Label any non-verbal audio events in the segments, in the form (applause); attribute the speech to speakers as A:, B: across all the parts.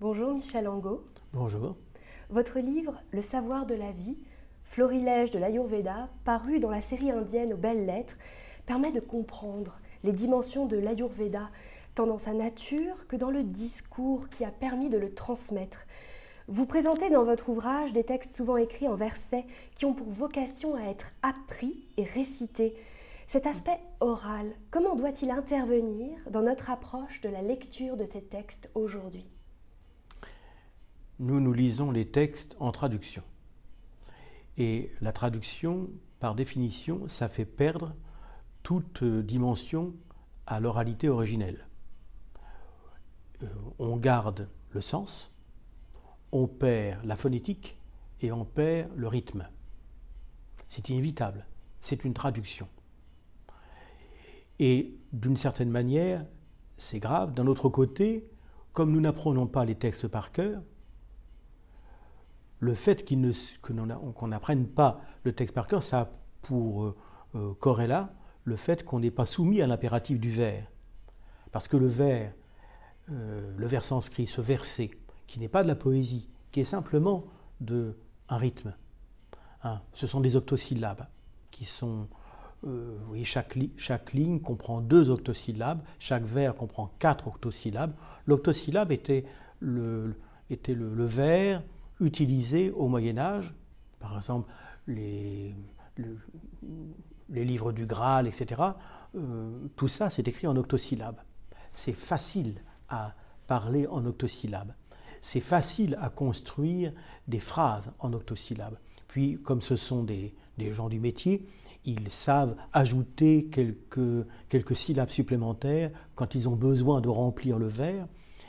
A: Bonjour Michel Angot.
B: Bonjour.
A: Votre livre Le savoir de la vie, florilège de l'Ayurveda, paru dans la série indienne aux belles lettres, permet de comprendre les dimensions de l'Ayurveda, tant dans sa nature que dans le discours qui a permis de le transmettre. Vous présentez dans votre ouvrage des textes souvent écrits en versets qui ont pour vocation à être appris et récités. Cet aspect oral, comment doit-il intervenir dans notre approche de la lecture de ces textes aujourd'hui?
B: Nous, nous lisons les textes en traduction. Et la traduction, par définition, ça fait perdre toute dimension à l'oralité originelle. Euh, on garde le sens, on perd la phonétique et on perd le rythme. C'est inévitable, c'est une traduction. Et d'une certaine manière, c'est grave. D'un autre côté, comme nous n'apprenons pas les textes par cœur, le fait qu'on n'apprenne pas le texte par cœur, ça a pour euh, euh, corrélat le fait qu'on n'est pas soumis à l'impératif du vers. Parce que le vers, euh, le vers sanscrit, ce verset, qui n'est pas de la poésie, qui est simplement de, un rythme, hein, ce sont des octosyllabes qui sont. oui, chaque, chaque, ligne comprend deux octosyllabes, chaque vers comprend quatre octosyllabes. L'octosyllabe était le, était le, le vers utilisés au Moyen Âge, par exemple les, livres du Graal, etc. Euh, tout ça, c'est écrit en octosyllabes. C'est facile à parler en octosyllabes. C'est facile à construire des phrases en octosyllabes. Puis, comme ce sont des, des gens du métier, ils savent ajouter quelques, quelques syllabes supplémentaires quand ils ont besoin de remplir le vers.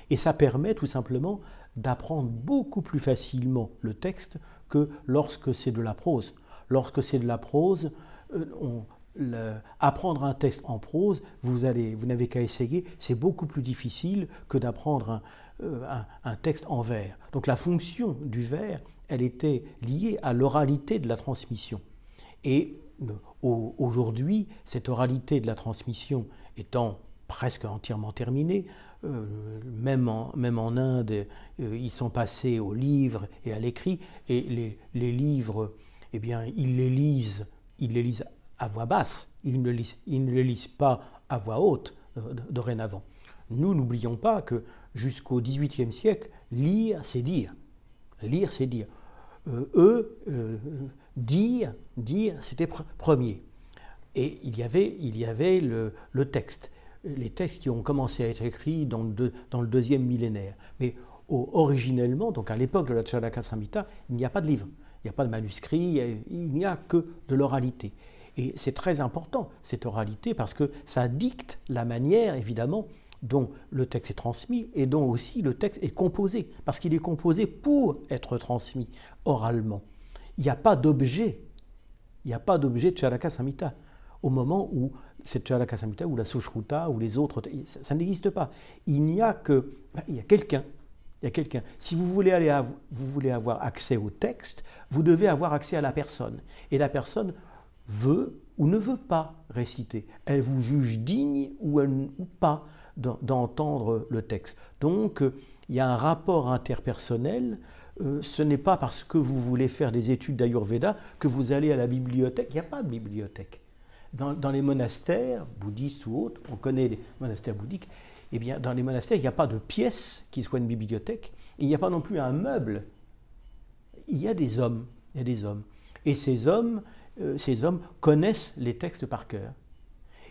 B: Et ça permet tout simplement d'apprendre beaucoup plus facilement le texte que lorsque c'est de la prose. Lorsque c'est de la prose, euh, apprendre un texte en prose, vous, allez, vous n'avez qu'à essayer, c'est beaucoup plus difficile que d'apprendre un, euh, texte en vers. Donc la fonction du vers, elle était liée à l'oralité de la transmission. Et euh, aujourd'hui, cette oralité de la transmission étant presque entièrement terminée, même, en, même en Inde, euh, ils sont passés aux livres et à l'écrit, et les, les, livres, eh bien, ils les lisent, ils les lisent à voix basse, ils ne, lisent, ils ne les lisent pas à voix haute euh, dorénavant. Nous, n'oublions pas que jusqu'au XVIIIe siècle, lire, c'est dire. Lire, c'est dire. eux, dire, dire, c'était premier. Et il y avait, il y avait le, le texte les textes qui ont commencé à être écrits dans le, deuxième millénaire. Mais originellement, donc à l'époque de la Charaka Samhita, il n'y a pas de livre, il n'y a pas de manuscrit, il n'y a que de l'oralité. Et c'est très important, cette oralité, parce que ça dicte la manière, évidemment, dont le texte est transmis et dont aussi le texte est composé, parce qu'il est composé pour être transmis oralement. Il n'y a pas d'objet, il n'y a pas d'objet de Charaka Samhita au moment où cette Charaka Samhita ou la Sushruta ou les autres, ça, n'existe pas. Il n'y a que, ben, il y a quelqu'un, il y a quelqu'un. Si vous voulez, aller vous voulez avoir accès au texte, vous devez avoir accès à la personne. Et la personne veut ou ne veut pas réciter. Elle vous juge digne ou, ou pas d'entendre le texte. Donc, il y a un rapport interpersonnel. Euh, ce n'est pas parce que vous voulez faire des études d'Ayurveda que vous allez à la bibliothèque. Il n'y a pas de bibliothèque dans, les monastères, bouddhistes ou autres, on connaît les monastères bouddhiques, eh bien, dans les monastères, il n'y a pas de pièce qui soit une bibliothèque, il n'y a pas non plus un meuble. Il y a des hommes, il y a des hommes. Et ces hommes, euh, ces hommes connaissent les textes par cœur.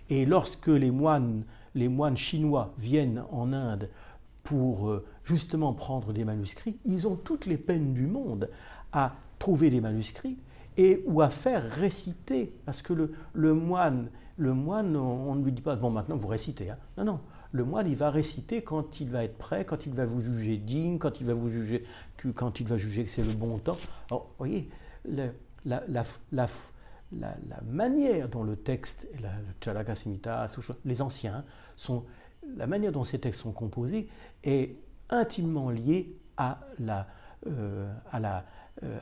B: Et lorsque les moines, les moines chinois viennent en Inde pour euh, justement prendre des manuscrits, ils ont toutes les peines du monde à trouver des manuscrits et ou à faire réciter, parce que le, le moine, le moine, on, ne lui dit pas bon maintenant vous récitez, hein. non non, le moine il va réciter quand il va être prêt, quand il va vous juger digne, quand il va vous juger, quand il va juger que c'est le bon temps. Alors vous voyez, la, manière dont le texte, la Chalaka Simita, les anciens, sont, la manière dont ces textes sont composés est intimement liée à la, euh, à la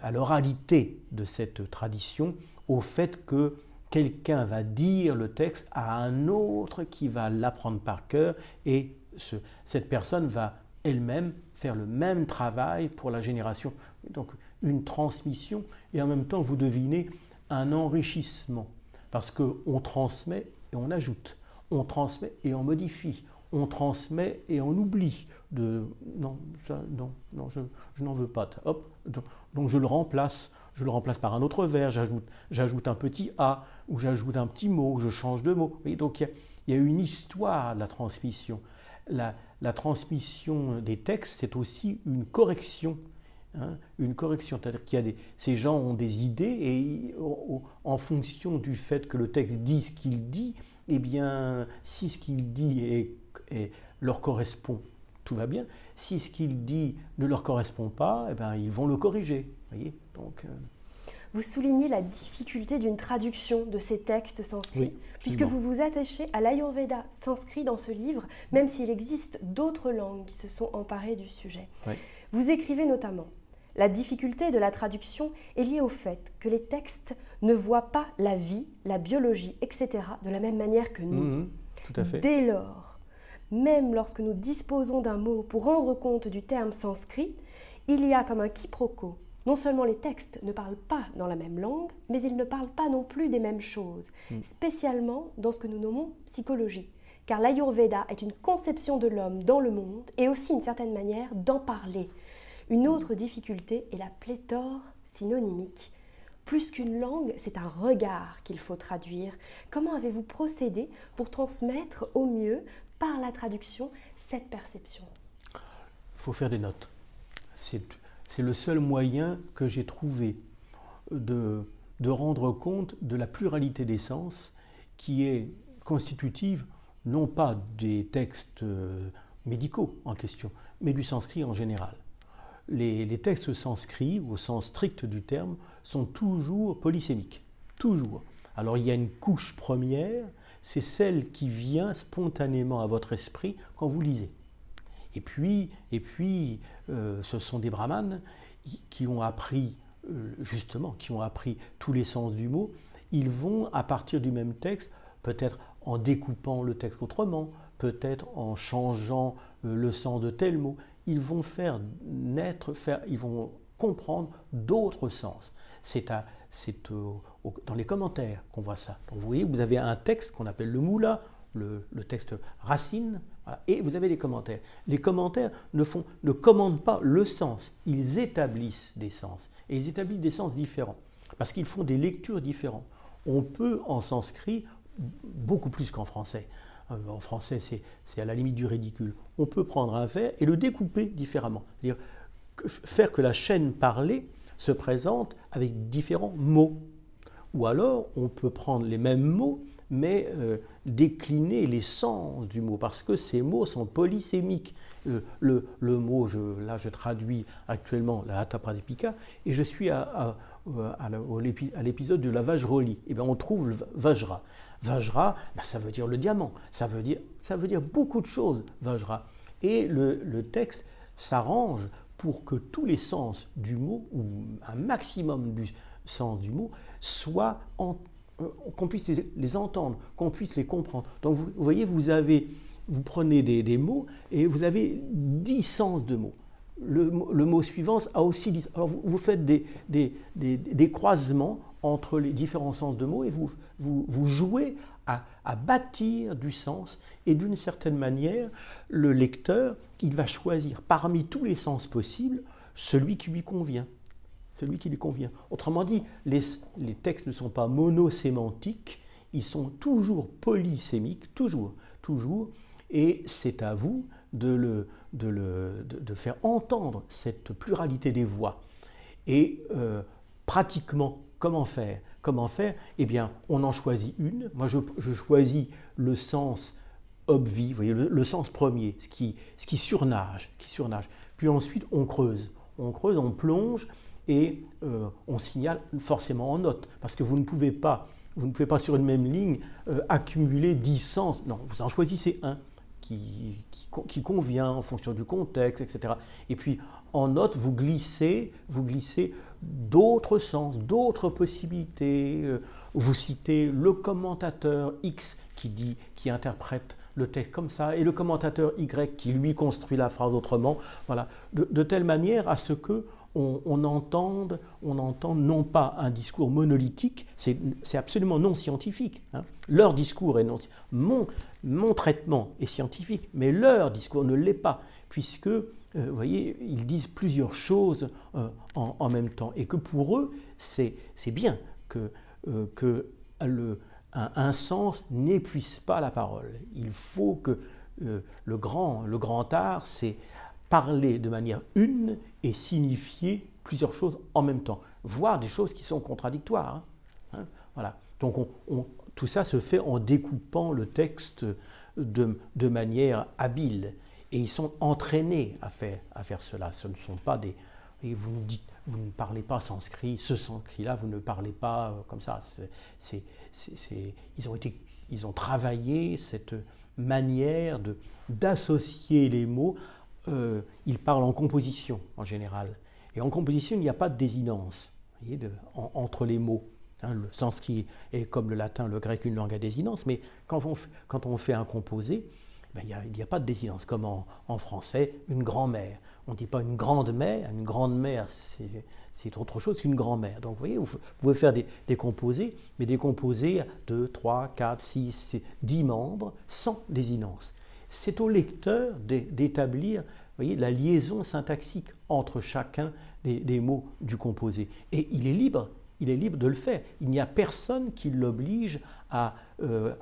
B: à l'oralité de cette tradition, au fait que quelqu'un va dire le texte à un autre qui va l'apprendre par cœur et cette personne va elle-même faire le même travail pour la génération. Donc une transmission et en même temps, vous devinez, un enrichissement. Parce qu'on transmet et on ajoute, on transmet et on modifie, on transmet et on oublie. De, non, non, non, je, n'en veux pas. Hop, donc, je le remplace. Je le remplace par un autre vers, j'ajoute un petit A, ou j'ajoute un petit mot, je change de mot. donc il y, a, une histoire de la transmission. La, la transmission des textes, c'est aussi une correction Hein, une correction. C'est-à-dire qu'il y a des, ces gens ont des idées et en fonction du fait que le texte dit ce qu'il dit, eh bien, si ce qu'il dit est, leur correspond, tout va bien. Si ce qu'il dit ne leur correspond pas, eh bien, ils vont le corriger. Voyez Donc, euh,
A: Vous soulignez la difficulté d'une traduction de ces textes sanscrits, puisque vous vous attachez à l'Ayurveda sanskrit dans ce livre, même s'il existe d'autres langues qui se sont emparées du sujet. Vous écrivez notamment la difficulté de la traduction est liée au fait que les textes ne voient pas la vie, la biologie, etc. de la même manière que nous.
B: Mmh, tout à fait.
A: Dès lors, même lorsque nous disposons d'un mot pour rendre compte du terme sanskrit, il y a comme un quiproquo. Non seulement les textes ne parlent pas dans la même langue, mais ils ne parlent pas non plus des mêmes choses, mmh. spécialement dans ce que nous nommons psychologie. Car l'Ayurveda est une conception de l'homme dans le monde et aussi une certaine manière d'en parler. Une autre difficulté est la pléthore synonymique. Plus qu'une langue, c'est un regard qu'il faut traduire. Comment avez-vous procédé pour transmettre au mieux, par la traduction, cette perception
B: Il faut faire des notes. C'est le seul moyen que j'ai trouvé de, rendre compte de la pluralité des sens qui est constitutive non pas des textes euh, médicaux en question, mais du sanskrit en général les, textes sanscrits, au sens strict du terme, sont toujours polysémiques. Toujours. Alors il y a une couche première, c'est celle qui vient spontanément à votre esprit quand vous lisez. Et puis, et puis euh, ce sont des brahmanes qui ont appris, euh, justement, qui ont appris tous les sens du mot. Ils vont, à partir du même texte, peut-être en découpant le texte autrement, peut-être en changeant euh, le sens de tel mot, ils vont faire naître, faire, ils vont comprendre d'autres sens. C'est dans les commentaires qu'on voit ça. Vous voyez, vous avez un texte qu'on appelle le moula, le, texte racine, et vous avez les commentaires. Les commentaires ne, commandent pas le sens, ils établissent des sens. Et ils établissent des sens différents, parce qu'ils font des lectures différentes. On peut en sanskrit beaucoup plus qu'en français. Euh, en français, c'est à la limite du ridicule. On peut prendre un vers et le découper différemment. -dire faire que la chaîne parlée se présente avec différents mots. Ou alors, on peut prendre les mêmes mots, mais euh, décliner les sens du mot, parce que ces mots sont polysémiques. Euh, le, mot, là je traduis actuellement la Hatha Pradipika, et je suis à, à, l'épisode de la Vajroli. Et eh bien on trouve le Vajra. Vajra, ben, ça veut dire le diamant, ça veut dire, ça veut dire beaucoup de choses, Vajra. Et le, texte s'arrange pour que tous les sens du mot, ou un maximum du sens du mot, soient euh, qu'on puisse les, entendre, qu'on puisse les comprendre. Donc vous, voyez, vous avez, vous prenez des, mots et vous avez dix sens de mots. Le, mot suivant a aussi dix. Alors vous, faites des, des, des, croisements entre les différents sens de mots et vous, vous, jouez à, bâtir du sens et d'une certaine manière, le lecteur, il va choisir parmi tous les sens possibles celui qui lui convient. Celui qui lui convient. Autrement dit, les, les textes ne sont pas monosémantiques, ils sont toujours polysémiques, toujours, toujours, et c'est à vous de, le, de, le, de, faire entendre cette pluralité des voix. Et euh, pratiquement, comment faire? Comment faire? Eh bien, on en choisit une. Moi, je, choisis le sens obvi, voyez, le, sens premier, ce qui, ce qui surnage, qui surnage. Puis ensuite, on creuse. On creuse, on plonge et euh, on signale forcément en note. Parce que vous ne pouvez pas, vous ne pouvez pas sur une même ligne euh, accumuler dix sens. Non, vous en choisissez un qui, qui, convient en fonction du contexte, etc. Et puis en note, vous glissez, vous glissez d'autres sens, d'autres possibilités. Euh, vous citez le commentateur X qui dit, qui interprète le texte comme ça, et le commentateur Y qui lui construit la phrase autrement, voilà, de, telle manière à ce que on, entende, on entende non pas un discours monolithique, c'est absolument non scientifique. Hein. Leur discours est non mon, mon traitement est scientifique, mais leur discours ne l'est pas, puisque, euh, vous voyez, ils disent plusieurs choses euh, en, même temps, et que pour eux, c'est bien que, euh, le, un, sens n'épuise pas la parole. Il faut que le, grand, le grand art, c'est parler de manière une et signifier plusieurs choses en même temps, voire des choses qui sont contradictoires. Hein. Hein, voilà. Donc tout ça se fait en découpant le texte de, de, manière habile. Et ils sont entraînés à faire, à faire cela. Ce ne sont pas des... Et vous, dites, vous ne parlez pas sanskrit, ce sanskrit-là, vous ne parlez pas euh, comme ça. C'est, ils, ont été, ils ont travaillé cette manière de, d'associer les mots euh, il parle en composition en général. Et en composition, il n'y a pas de désinence entre les mots. Hein, le sanskrit est comme le latin, le grec, une langue à désinence, mais quand on, fait un composé, ben, il n'y a, pas de désinence, comme en, français, une grand-mère. On ne dit pas une grande-mère, une grande-mère, c'est autre chose qu'une grand-mère. Donc vous voyez, vous, pouvez faire des, des, composés, mais des composés à 2, 3, 4, 6, 10 membres, sans désinence. C'est au lecteur d'établir la liaison syntaxique entre chacun des, mots du composé. Et il est libre, il est libre de le faire. Il n'y a personne qui l'oblige à, euh,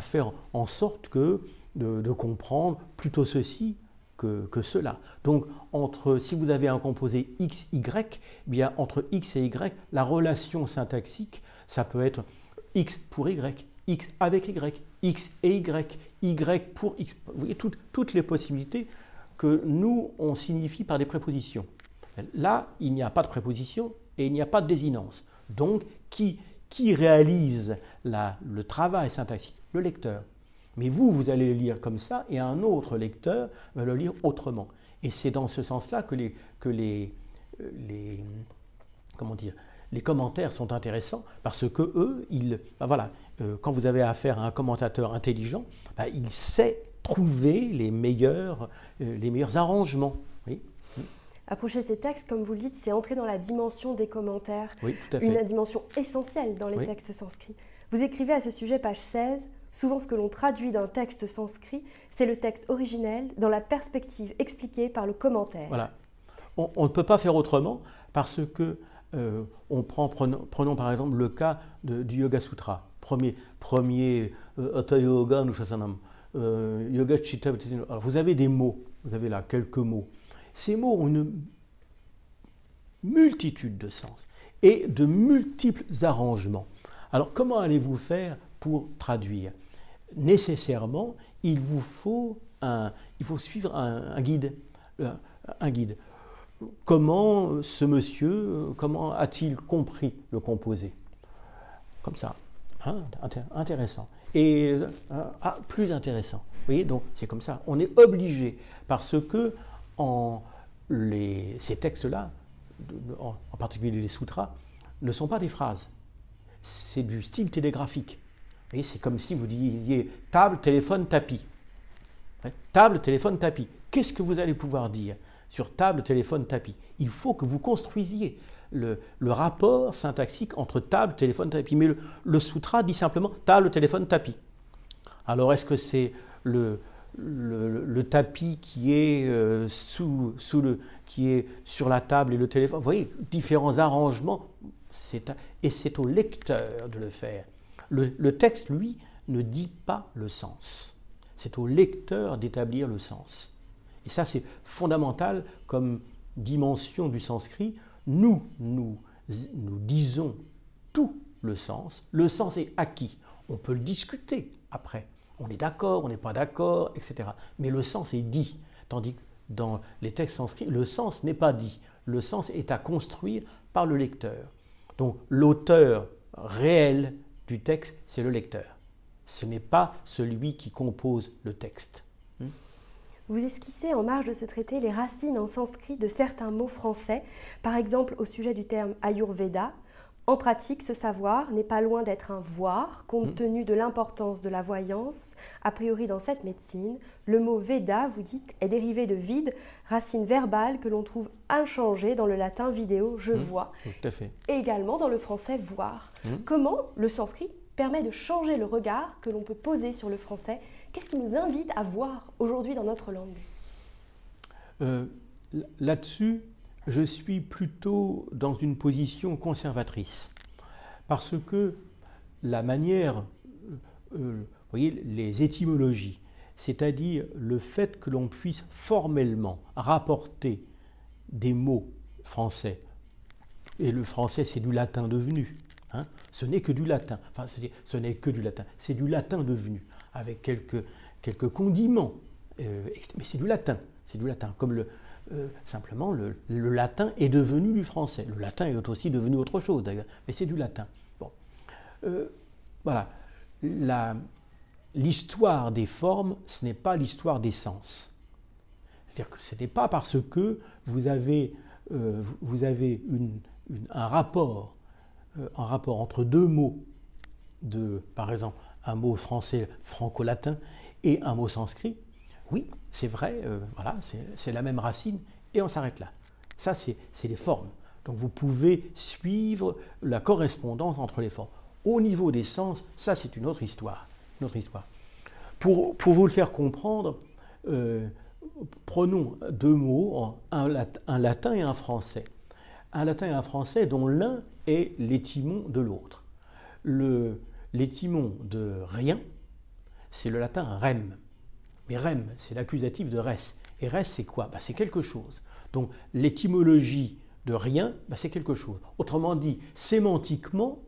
B: faire en sorte que de, comprendre plutôt ceci que, cela. Donc, entre, si vous avez un composé x, y, eh bien entre x et y, la relation syntaxique, ça peut être x pour y, x avec y, x et y, y pour x. Vous voyez toutes les possibilités que nous, on signifie par des prépositions. Là, il n'y a pas de préposition et il n'y a pas de désinence. Donc, qui, réalise le travail syntaxique? Le lecteur. Mais vous, vous allez le lire comme ça et un autre lecteur va le lire autrement. Et c'est dans ce sens-là que les, euh, les, comment dire, les commentaires sont intéressants parce que eux, ils, ben voilà, euh, quand vous avez affaire à un commentateur intelligent, ben, il sait trouver les meilleurs, euh, les meilleurs arrangements. Oui.
A: Approcher ces textes, comme vous le dites, c'est entrer dans la dimension des commentaires,
B: oui, tout à fait.
A: une dimension essentielle dans les textes sanscrits. Vous écrivez à ce sujet, page 16, Souvent, ce que l'on traduit d'un texte sanscrit, c'est le texte originel dans la perspective expliquée par le commentaire.
B: Voilà. On, ne peut pas faire autrement parce que euh, on prend, prenons, par exemple le cas du Yoga Sutra. Premier, premier euh, Yoga Nushasanam. Euh, yoga Chitta vous avez des mots, vous avez là quelques mots. Ces mots ont une multitude de sens et de multiples arrangements. Alors comment allez-vous faire pour traduire? Nécessairement, il vous faut, un, il faut suivre un, guide. Un guide. Comment ce monsieur, comment a-t-il compris le composé? Comme ça. Hein, intéressant et euh, ah, plus intéressant. Vous voyez, donc c'est comme ça. On est obligé parce que ces textes-là, en, particulier les sutras, ne sont pas des phrases. C'est du style télégraphique. Vous c'est comme si vous disiez table, téléphone, tapis. Table, téléphone, tapis. Qu'est-ce que vous allez pouvoir dire? Sur table, téléphone, tapis Il faut que vous construisiez le, rapport syntaxique entre table, téléphone, tapis. Mais le, sutra dit simplement table, téléphone, tapis. Alors est-ce que c'est le, le, tapis qui est, euh, le, qui est sur la table et le téléphone? Vous voyez, différents arrangements, et c'est au lecteur de le faire. Le, texte, lui, ne dit pas le sens. C'est au lecteur d'établir le sens. Et ça, c'est fondamental comme dimension du sanskrit nous, nous, nous disons tout le sens. Le sens est acquis. On peut le discuter après. On est d'accord, on n'est pas d'accord, etc. Mais le sens est dit. Tandis que dans les textes sanscrits, le sens n'est pas dit. Le sens est à construire par le lecteur. Donc l'auteur réel du texte, c'est le lecteur. Ce n'est pas celui qui compose le texte.
A: Vous esquissez en marge de ce traité les racines en sanskrit de certains mots français, par exemple au sujet du terme Ayurveda, En pratique, ce savoir n'est pas loin d'être un voir, compte
B: Mm.
A: tenu de l'importance de la voyance. A priori, dans cette médecine, le mot Veda, vous dites, est dérivé de vide, racine verbale que l'on trouve inchangée dans le latin vidéo, je
B: Mm.
A: vois,
B: Tout à fait.
A: et également dans le français voir.
B: Mm.
A: Comment le sanskrit permet de changer le regard que l'on peut poser sur le français. Qu'est-ce qui nous invite à voir aujourd'hui dans notre langue?
B: Euh, Là-dessus, je suis plutôt dans une position conservatrice. Parce que la manière, euh, euh, vous voyez, les étymologies, c'est-à-dire le fait que l'on puisse formellement rapporter des mots français, et le français c'est du latin devenu, hein, ce n'est que du latin, enfin ce n'est que du latin, c'est du latin devenu, avec quelques, quelques condiments, euh, mais c'est du latin, c'est du latin, comme le, euh, simplement le, le latin est devenu du français. Le latin est aussi devenu autre chose d'ailleurs, mais c'est du latin. Bon. Euh, voilà. L'histoire des formes, ce n'est pas l'histoire des sens. C'est-à-dire que ce n'est pas parce que vous avez, euh, vous avez une- un, rapport, un rapport entre deux mots, de, par exemple un mot français franco-latin et un mot sanskrit, oui, c'est vrai, euh, voilà, c'est la même racine, et on s'arrête là. Ça, c'est les formes. Donc vous pouvez suivre la correspondance entre les formes. Au niveau des sens, ça, c'est une autre histoire. Une histoire. Pour, vous le faire comprendre, euh, prenons deux mots, un, un latin et un français. Un latin et un français dont l'un est l'étymon de l'autre. L'étymon de rien, c'est le latin rem. Mais rem, c'est l'accusatif de res. Et res, c'est quoi? Bah, C'est quelque chose. Donc l'étymologie de rien, bah, c'est quelque chose. Autrement dit, sémantiquement,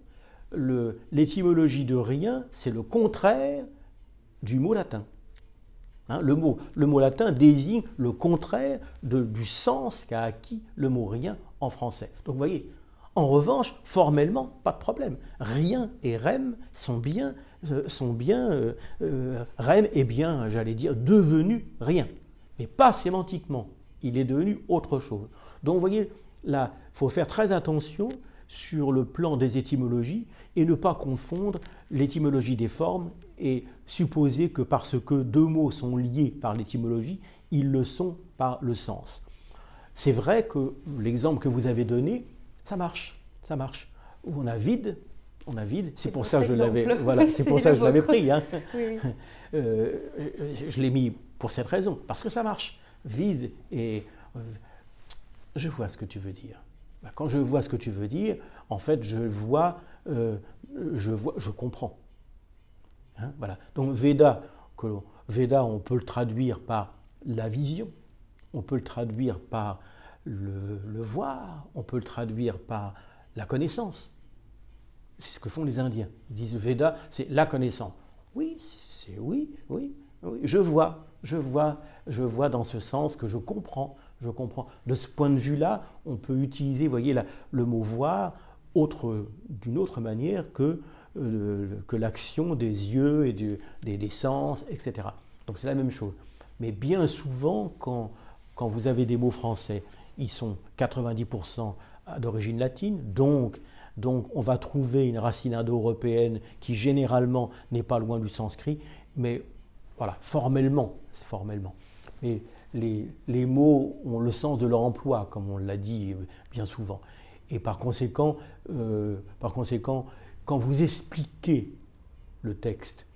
B: l'étymologie de rien, c'est le contraire du mot latin. Hein, le, mot, latin désigne le contraire du sens qu'a acquis le mot rien en français. Donc voyez, en revanche, formellement, pas de problème. Rien et rem sont bien, euh, sont bien euh, euh, rem est bien, j'allais dire, devenu rien. Mais pas sémantiquement. Il est devenu autre chose. Donc voyez, là, il faut faire très attention sur le plan des étymologies et ne pas confondre l'étymologie des formes et supposer que parce que deux mots sont liés par l'étymologie, ils le sont par le sens. C'est vrai que l'exemple que vous avez donné, ça marche, ça marche. Où on a vide, on a vide. C'est pour ça que je l'avais, voilà, c'est pour ça que je l'avais pris. hein. (laughs)
A: Oui, oui.
B: Euh, je l'ai mis pour cette raison, parce que ça marche. Vide et euh, je vois ce que tu veux dire. Bah, Quand je vois ce que tu veux dire, en fait, je vois, euh, je vois, je comprends. Hein, voilà. Donc Veda, que Veda, on peut le traduire par la vision, on peut le traduire par le, voir, on peut le traduire par la connaissance. C'est ce que font les Indiens. Ils disent Veda, c'est la connaissance. Oui, c'est oui, oui, oui. Je vois, je vois, je vois dans ce sens que je comprends, je comprends. De ce point de vue-là, on peut utiliser, voyez, le mot voir autre, d'une autre manière que, euh, que l'action des yeux et des sens, etc. Donc c'est la même chose. Mais bien souvent, quand, quand vous avez des mots français, ils sont 90% d'origine latine, donc, donc on va trouver une racine indo-européenne qui généralement n'est pas loin du sanskrit, mais voilà, formellement, formellement. Mais les, les mots ont le sens de leur emploi, comme on l'a dit bien souvent. Et par conséquent, euh, par conséquent, quand vous expliquez le texte,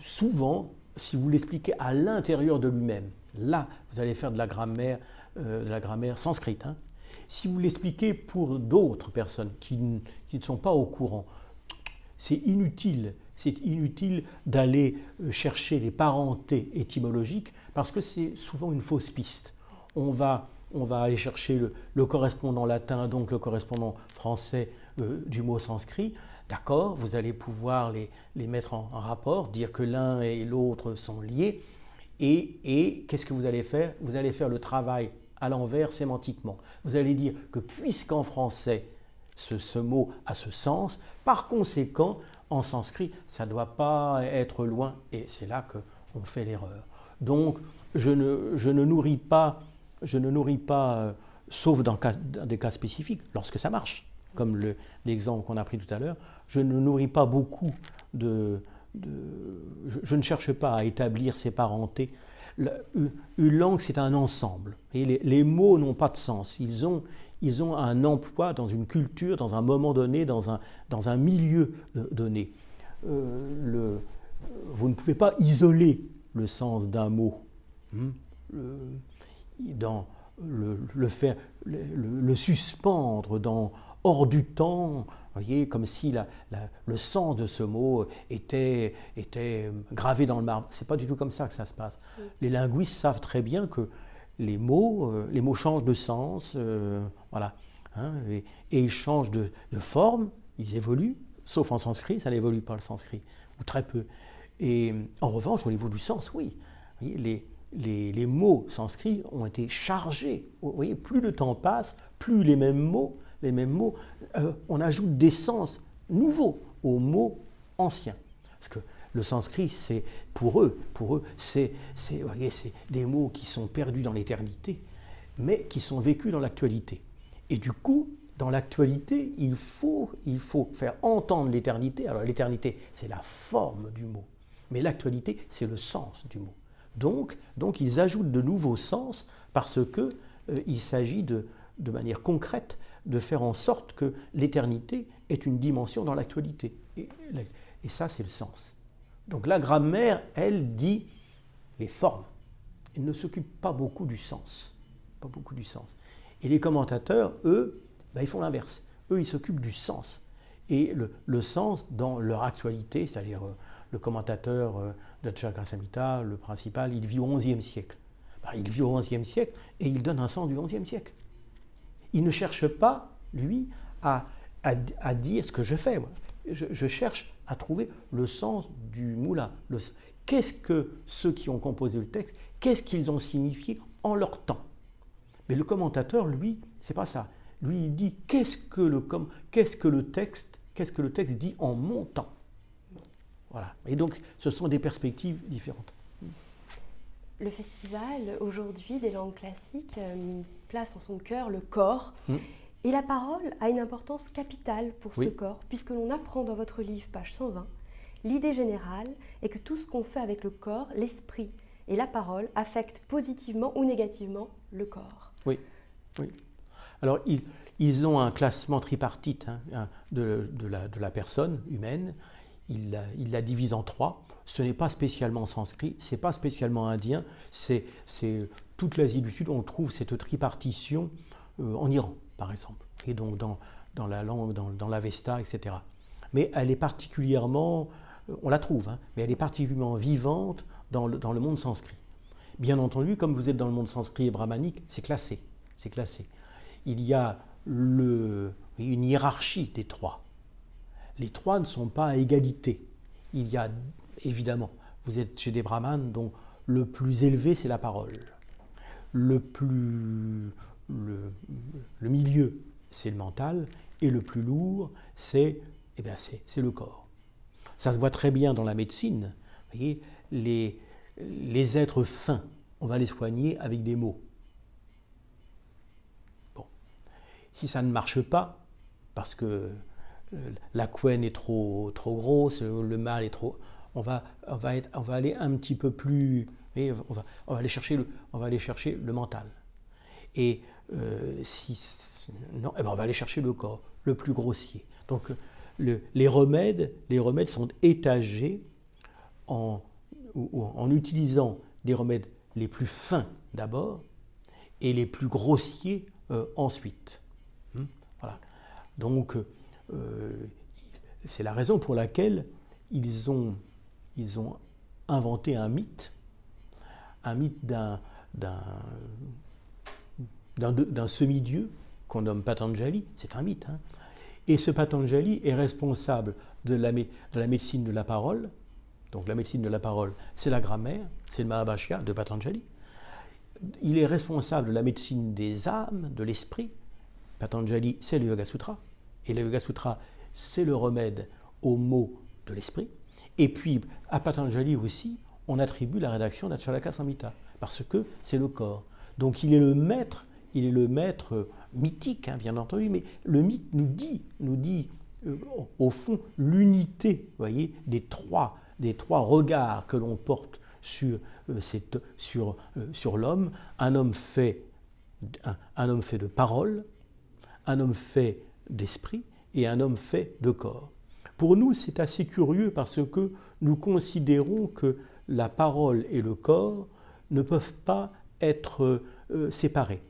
B: souvent, si vous l'expliquez à l'intérieur de lui-même, là, vous allez faire de la grammaire, euh, sanscrite. hein. Si vous l'expliquez pour d'autres personnes qui, ne sont pas au courant, c'est inutile. C'est inutile d'aller euh, chercher les parentés étymologiques parce que c'est souvent une fausse piste. On va, on va aller chercher le, correspondant latin, donc le correspondant français euh, du mot sanskrit. D'accord, vous allez pouvoir les, mettre en rapport, dire que l'un et l'autre sont liés. Et, qu'est-ce que vous allez faire? Vous allez faire le travail à l'envers sémantiquement. Vous allez dire que puisqu'en français, ce, mot a ce sens, par conséquent, en sanskrit, ça ne doit pas être loin, et c'est là qu'on fait l'erreur. Donc, je ne, je ne nourris pas, je ne nourris pas, euh, sauf dans des cas spécifiques, lorsque ça marche. comme l'exemple qu'on a pris tout à l'heure, je ne nourris pas beaucoup de... je, ne cherche pas à établir ces parentés. une langue, c'est un ensemble. Les, mots n'ont pas de sens. Ils ont, ils ont un emploi dans une culture, dans un moment donné, dans un, dans un milieu donné. Euh, le, vous ne pouvez pas isoler le sens d'un mot. Hmm? dans le, faire, le, suspendre dans hors du temps, voyez, comme si la, le sens de ce mot était, était gravé dans le marbre. C'est pas du tout comme ça que ça se passe. Les linguistes savent très bien que les mots, euh, les mots changent de sens, euh, voilà, hein, et, ils changent de, forme, ils évoluent, sauf en sanskrit, ça n'évolue pas le sanskrit, ou très peu. Et en revanche, au niveau du sens, oui. les, les, mots sanscrits ont été chargés. Vous voyez, plus le temps passe, plus les mêmes mots, les mêmes mots, euh, on ajoute des sens nouveaux aux mots anciens. Parce que le sanskrit, c'est pour eux, pour eux, c'est, des mots qui sont perdus dans l'éternité, mais qui sont vécus dans l'actualité. Et du coup, dans l'actualité, il faut faire entendre l'éternité. Alors l'éternité, c'est la forme du mot, mais l'actualité, c'est le sens du mot. Donc, donc ils ajoutent de nouveaux sens parce qu'il euh, s'agit de, de manière concrète de faire en sorte que l'éternité est une dimension dans l'actualité. Et, ça, c'est le sens. Donc la grammaire, elle dit les formes. Elle ne s'occupe pas beaucoup du sens. Pas beaucoup du sens. Et les commentateurs, eux, ben, ils font l'inverse. Eux, ils s'occupent du sens. Et le, le, sens dans leur actualité, c'est-à-dire euh, le commentateur euh, de Samhita, le principal, il vit au XIe siècle. Ben, il vit au XIe siècle et il donne un sens du XIe siècle. Il ne cherche pas, lui, à, dire ce que je fais. Je, cherche à trouver le sens du moula. Qu'est-ce que ceux qui ont composé le texte, qu'est-ce qu'ils ont signifié en leur temps? Mais le commentateur, lui, c'est pas ça. Lui, il dit qu'est-ce que le, qu'est-ce que le texte, qu'est-ce que le texte dit en mon temps? Voilà. Et donc, ce sont des perspectives différentes.
A: Le festival, aujourd'hui, des langues classiques, euh, place en son cœur le corps. Mm. Et la parole a une importance capitale pour ce corps, puisque l'on apprend dans votre livre, page 120, l'idée générale est que tout ce qu'on fait avec le corps, l'esprit et la parole affectent positivement ou négativement le corps.
B: Oui, oui. Alors, ils, ils ont un classement tripartite hein, de, de, la, de, la, personne humaine il la, divise en trois. Ce n'est pas spécialement sanskrit, c'est pas spécialement indien, c'est toute l'Asie du Sud, on trouve cette tripartition euh, en Iran, par exemple, et donc dans, la langue, dans, dans l'Avesta, etc. Mais elle est particulièrement, euh, on la trouve, hein, mais elle est particulièrement vivante dans le, monde sanskrit. Bien entendu, comme vous êtes dans le monde sanskrit et brahmanique, c'est classé, classé. Il y a une hiérarchie des trois les trois ne sont pas à égalité. Il y a évidemment, vous êtes chez des brahmanes dont le plus élevé c'est la parole, le plus le, milieu c'est le mental et le plus lourd c'est eh bien c'est le corps. Ça se voit très bien dans la médecine. Vous voyez, les, les êtres fins, on va les soigner avec des mots. Bon, si ça ne marche pas, parce que la couenne est trop, trop grosse, le mal est trop. On va, on va, être, on va aller un petit peu plus. On va, aller chercher le, on va aller chercher le mental. Et euh, si. Non, eh ben on va aller chercher le corps, le plus grossier. Donc le, les, remèdes, les remèdes sont étagés en, en utilisant des remèdes les plus fins d'abord et les plus grossiers euh, ensuite. Hmm, voilà. Donc c'est la raison pour laquelle ils ont, ils ont inventé un mythe, un mythe d'un, semi-dieu qu'on nomme Patanjali, c'est un mythe. Hein. Et ce Patanjali est responsable de la, de la médecine de la parole. Donc la médecine de la parole, c'est la grammaire, c'est le Mahabhashya de Patanjali. Il est responsable de la médecine des âmes, de l'esprit. Patanjali, c'est le Yoga Sutra. Et le Yoga Sutra, c'est le remède aux maux de l'esprit. Et puis, à Patanjali aussi, on attribue la rédaction d'Acharaka Samhita, parce que c'est le corps. Donc il est le maître, il est le maître mythique, hein, bien entendu, mais le mythe nous dit, nous dit euh, au fond, l'unité, voyez, des trois, des trois regards que l'on porte sur, euh, sur, euh, sur l'homme. Un homme fait, un, homme fait de parole, un homme fait d'esprit et un homme fait de corps. Pour nous, c'est assez curieux parce que nous considérons que la parole et le corps ne peuvent pas être séparés.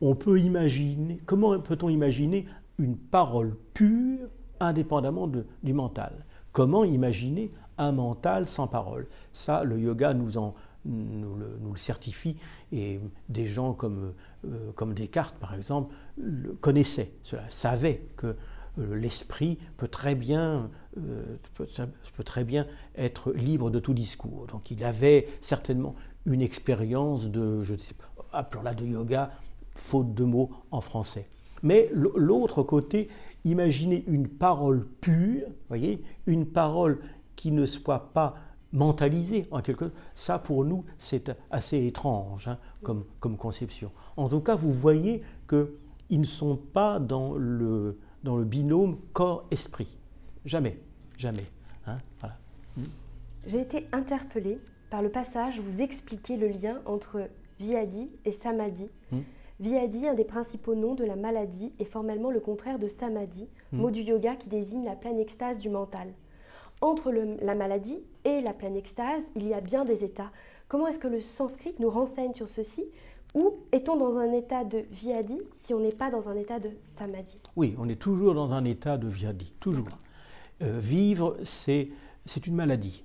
B: On peut imaginer, comment peut-on imaginer une parole pure indépendamment du mental? Comment imaginer un mental sans parole? Ça, le yoga nous, en, nous, le, certifie et des gens comme, euh, comme Descartes, par exemple, le connaissaient, cela, savaient que euh, l'esprit peut très bien euh, peut, très bien être libre de tout discours. Donc il avait certainement une expérience de, je sais pas, appelons-la de yoga, faute de mots en français. Mais l'autre côté, imaginez une parole pure, voyez, une parole qui ne soit pas mentalisée en quelque sorte, ça pour nous c'est assez étrange hein, comme, comme conception. En tout cas, vous voyez qu'ils ne sont pas dans le, dans le binôme corps-esprit. Jamais, jamais. Hein,
A: hmm. J'ai été interpellée par le passage où vous expliquez le lien entre Viadi et Samadhi. Hmm. Viadi, un des principaux noms de la maladie, est formellement le contraire de samadhi, hmm. mot du yoga qui désigne la pleine extase du mental. Entre la maladie et la pleine extase, il y a bien des états. Comment est-ce que le sanskrit nous renseigne sur ceci? Ou est-on dans un état de viadi si on n'est pas dans un état de samadhi?
B: Oui, on est toujours dans un état de viadi, toujours. Euh, vivre, c'est une maladie.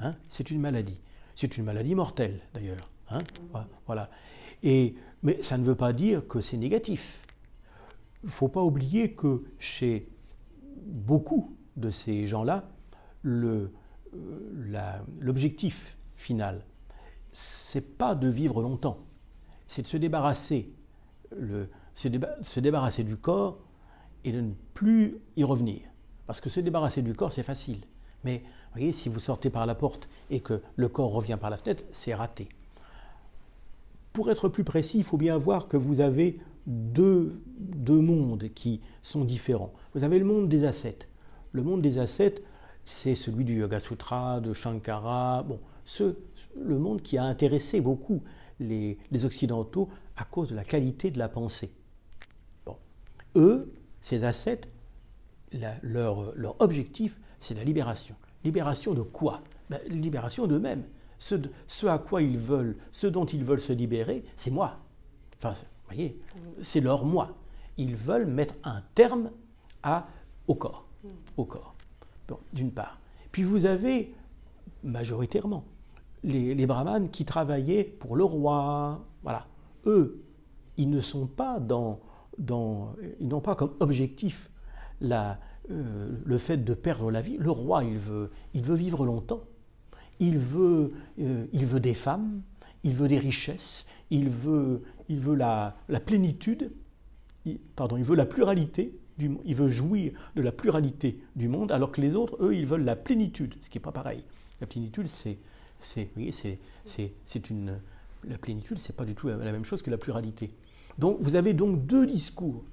B: Hein? C'est une maladie. C'est une maladie mortelle, d'ailleurs. Hein? Voilà. Et mais ça ne veut pas dire que c'est négatif. Il ne faut pas oublier que chez beaucoup de ces gens-là, l'objectif final, c'est pas de vivre longtemps, c'est de se débarrasser, le, se débarrasser du corps et de ne plus y revenir. Parce que se débarrasser du corps, c'est facile. Mais vous voyez, si vous sortez par la porte et que le corps revient par la fenêtre, c'est raté. Pour être plus précis, il faut bien voir que vous avez deux, mondes qui sont différents. Vous avez le monde des ascètes. Le monde des ascètes, c'est celui du Yoga Sutra, de Shankara, bon, ce, le monde qui a intéressé beaucoup les, Occidentaux à cause de la qualité de la pensée. Bon. Eux, ces ascètes, leur, leur objectif, c'est la libération. Libération de quoi? Ben, Libération d'eux-mêmes ce, à quoi ils veulent, ce dont ils veulent se libérer, c'est moi. Enfin, vous voyez, c'est leur moi. Ils veulent mettre un terme à, au corps. Au corps. D'une part. Puis vous avez, majoritairement, les, brahmanes qui travaillaient pour le roi. Voilà. Eux, ils ne sont pas dans. dans ils n'ont pas comme objectif la, euh, le fait de perdre la vie. Le roi, il veut, il veut vivre longtemps il veut, euh, il veut des femmes, il veut des richesses, il veut, il veut la, plénitude, pardon, il veut la pluralité, il veut jouir de la pluralité du monde, alors que les autres, eux, ils veulent la plénitude, ce qui n'est pas pareil. La plénitude, c'est, c'est, c'est, une, la plénitude, c'est pas du tout la même chose que la pluralité. Donc, vous avez donc deux discours.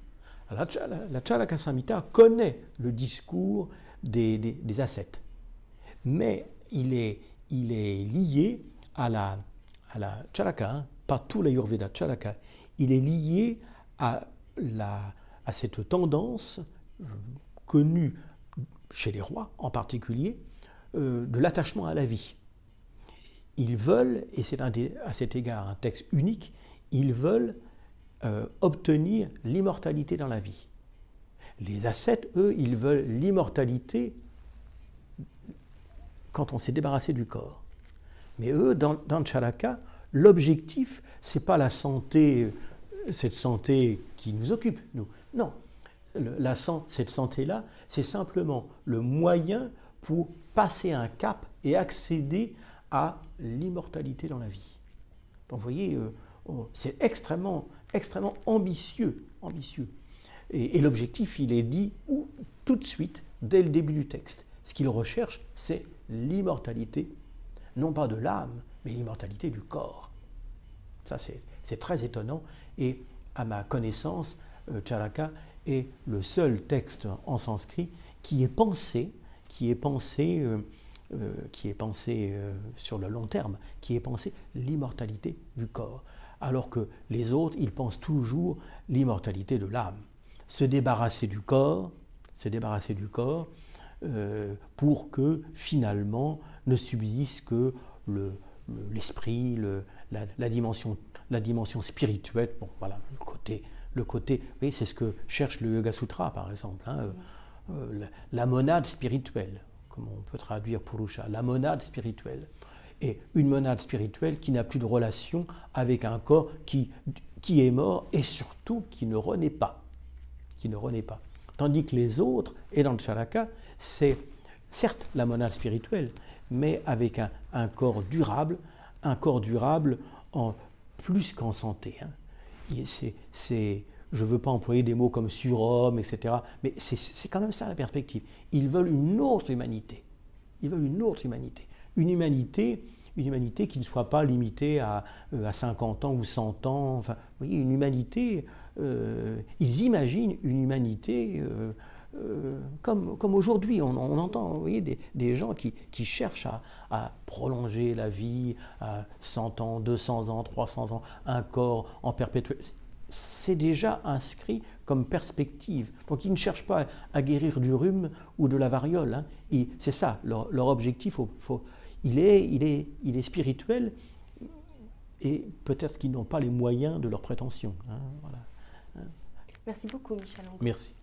B: La, la Chalaka Samhita connaît le discours des, des, ascètes, mais il est, il est lié à la, à la Charaka, hein, pas tout l'Ayurveda, Charaka. Il est lié à, la, à cette tendance euh, connue chez les rois en particulier, euh, de l'attachement à la vie. Ils veulent, et c'est à cet égard un texte unique, ils veulent euh, obtenir l'immortalité dans la vie. Les ascètes, eux, ils veulent l'immortalité quand on s'est débarrassé du corps. Mais eux, dans, dans le Charaka, l'objectif, c'est pas la santé, cette santé qui nous occupe, nous. Non, cette santé-là, c'est simplement le moyen pour passer un cap et accéder à l'immortalité dans la vie. Donc vous voyez, euh, oh, c'est extrêmement, extrêmement ambitieux, ambitieux. Et l'objectif, il est dit tout de suite, dès le début du texte. Ce qu'il recherche, c'est l'immortalité, non pas de l'âme, mais l'immortalité du corps. Ça, c'est très étonnant. Et à ma connaissance, Charaka est le seul texte en sanskrit qui est pensé, qui est pensé, qui est pensé sur le long terme, qui est pensé l'immortalité du corps, alors que les autres, ils pensent toujours l'immortalité de l'âme. Se débarrasser du corps, se débarrasser du corps, pour que finalement ne subsiste que l'esprit, le, la, dimension, la dimension spirituelle. Bon, voilà, le côté, le côté c'est ce que cherche le Yoga Sutra, par exemple. Hein, euh, euh, la, monade spirituelle, comme on peut traduire Purusha, la monade spirituelle. Et une monade spirituelle qui n'a plus de relation avec un corps qui, qui est mort et surtout qui ne renaît pas. Qui ne renaît pas. Tandis que les autres, et dans le Charaka, c'est certes la monade spirituelle, mais avec un, corps durable, un corps durable en, plus qu'en santé. Hein. Je ne veux pas employer des mots comme surhomme, etc., mais c'est quand même ça la perspective. Ils veulent une autre humanité. Ils veulent une autre humanité. Une humanité, une humanité qui ne soit pas limitée à, euh, à 50 ans ou 100 ans. Enfin, vous voyez, une humanité, euh, ils imaginent une humanité euh, euh, comme, comme aujourd'hui, on, entend voyez, des, des, gens qui, qui cherchent à, à, prolonger la vie à 100 ans, 200 ans, 300 ans, un corps en perpétuel. C'est déjà inscrit comme perspective. Donc ils ne cherchent pas à guérir du rhume ou de la variole. Hein. C'est ça, leur, leur objectif. Faut, faut, il, est, il, est, il est spirituel et peut-être qu'ils n'ont pas les moyens de leurs prétentions. Hein, voilà.
A: Merci beaucoup, Michel.
B: Merci.